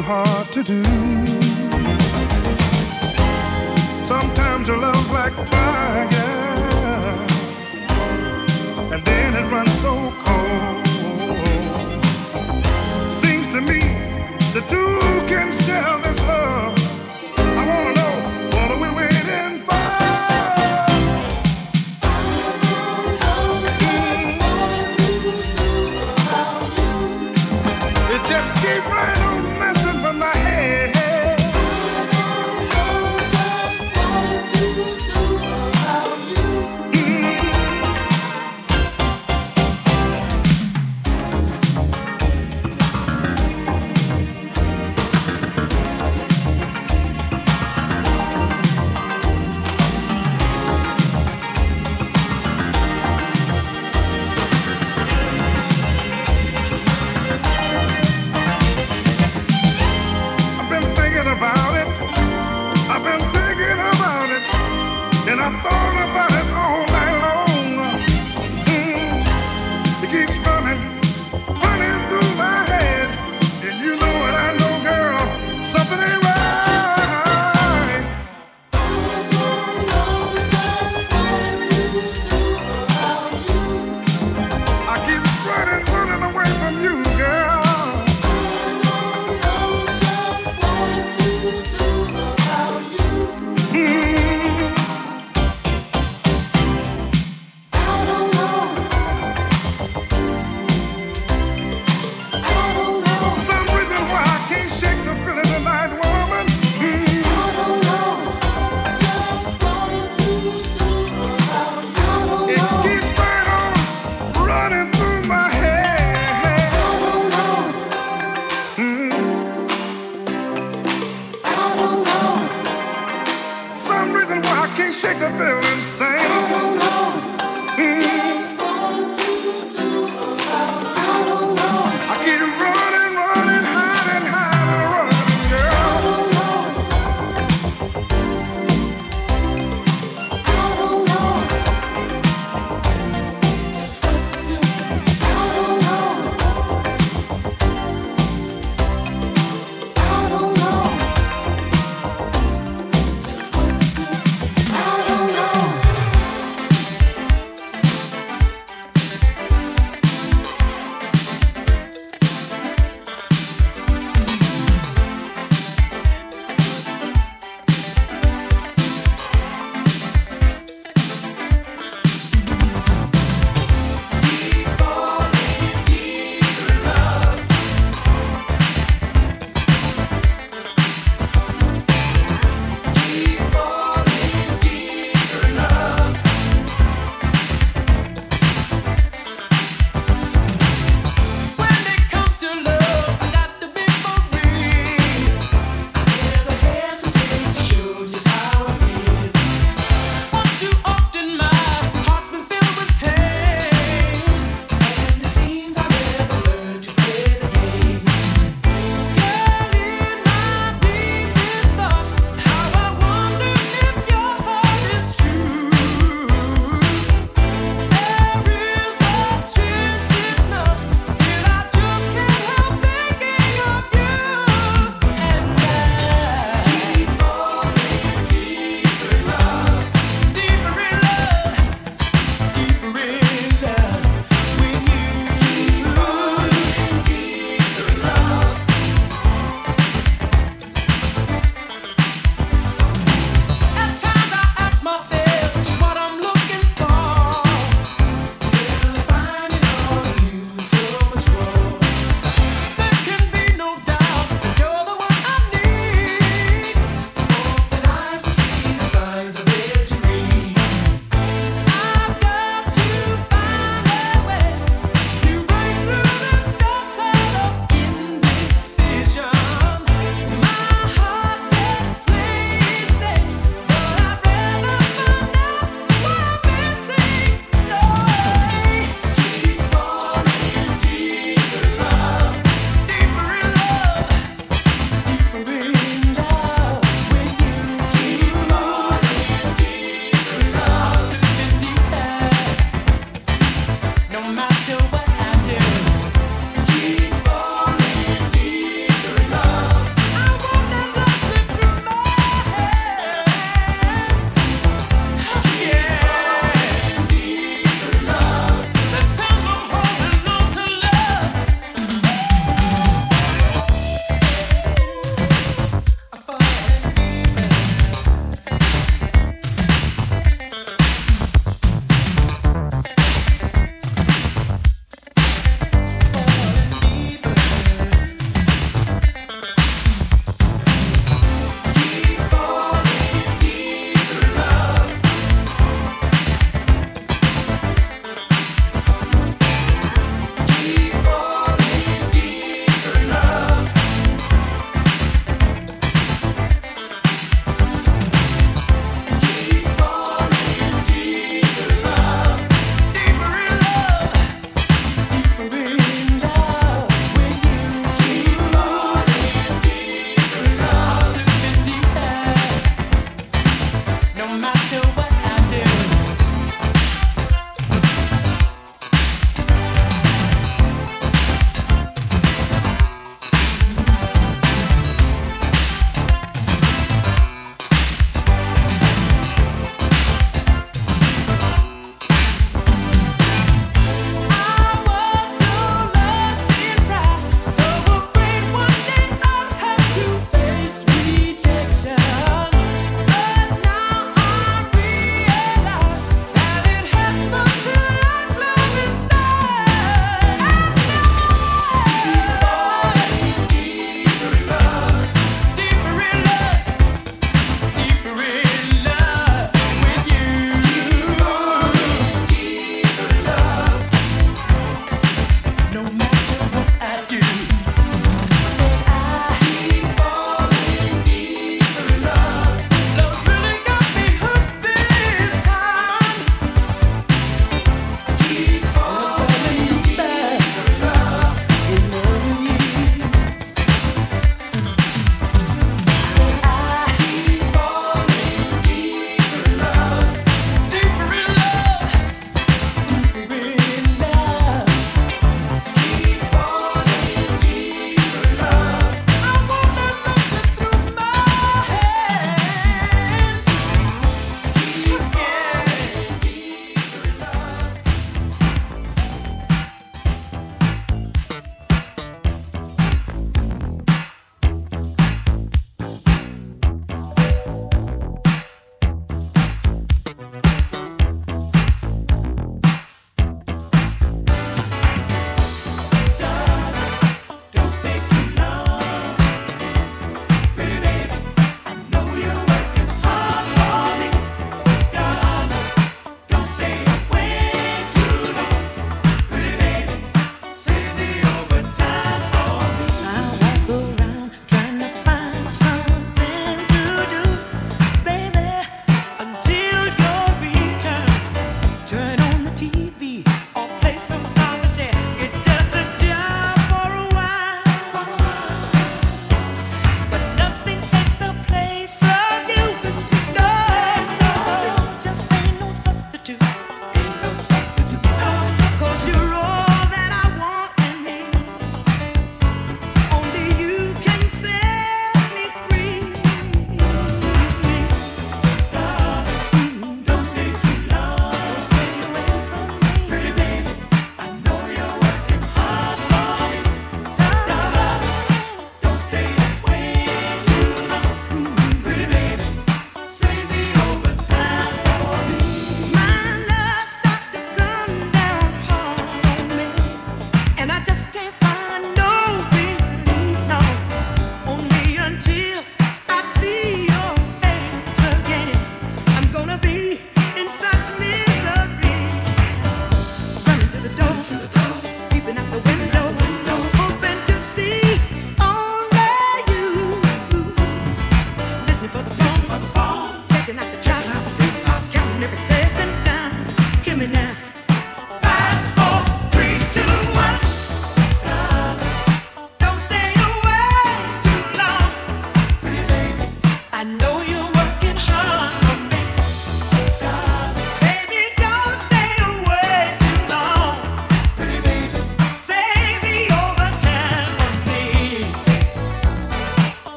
too hard to do? Mm.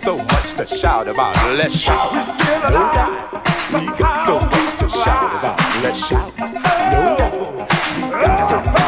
so much to shout about. Let's shout. No doubt. We got so much to shout about. Let's shout. No doubt. We got so much.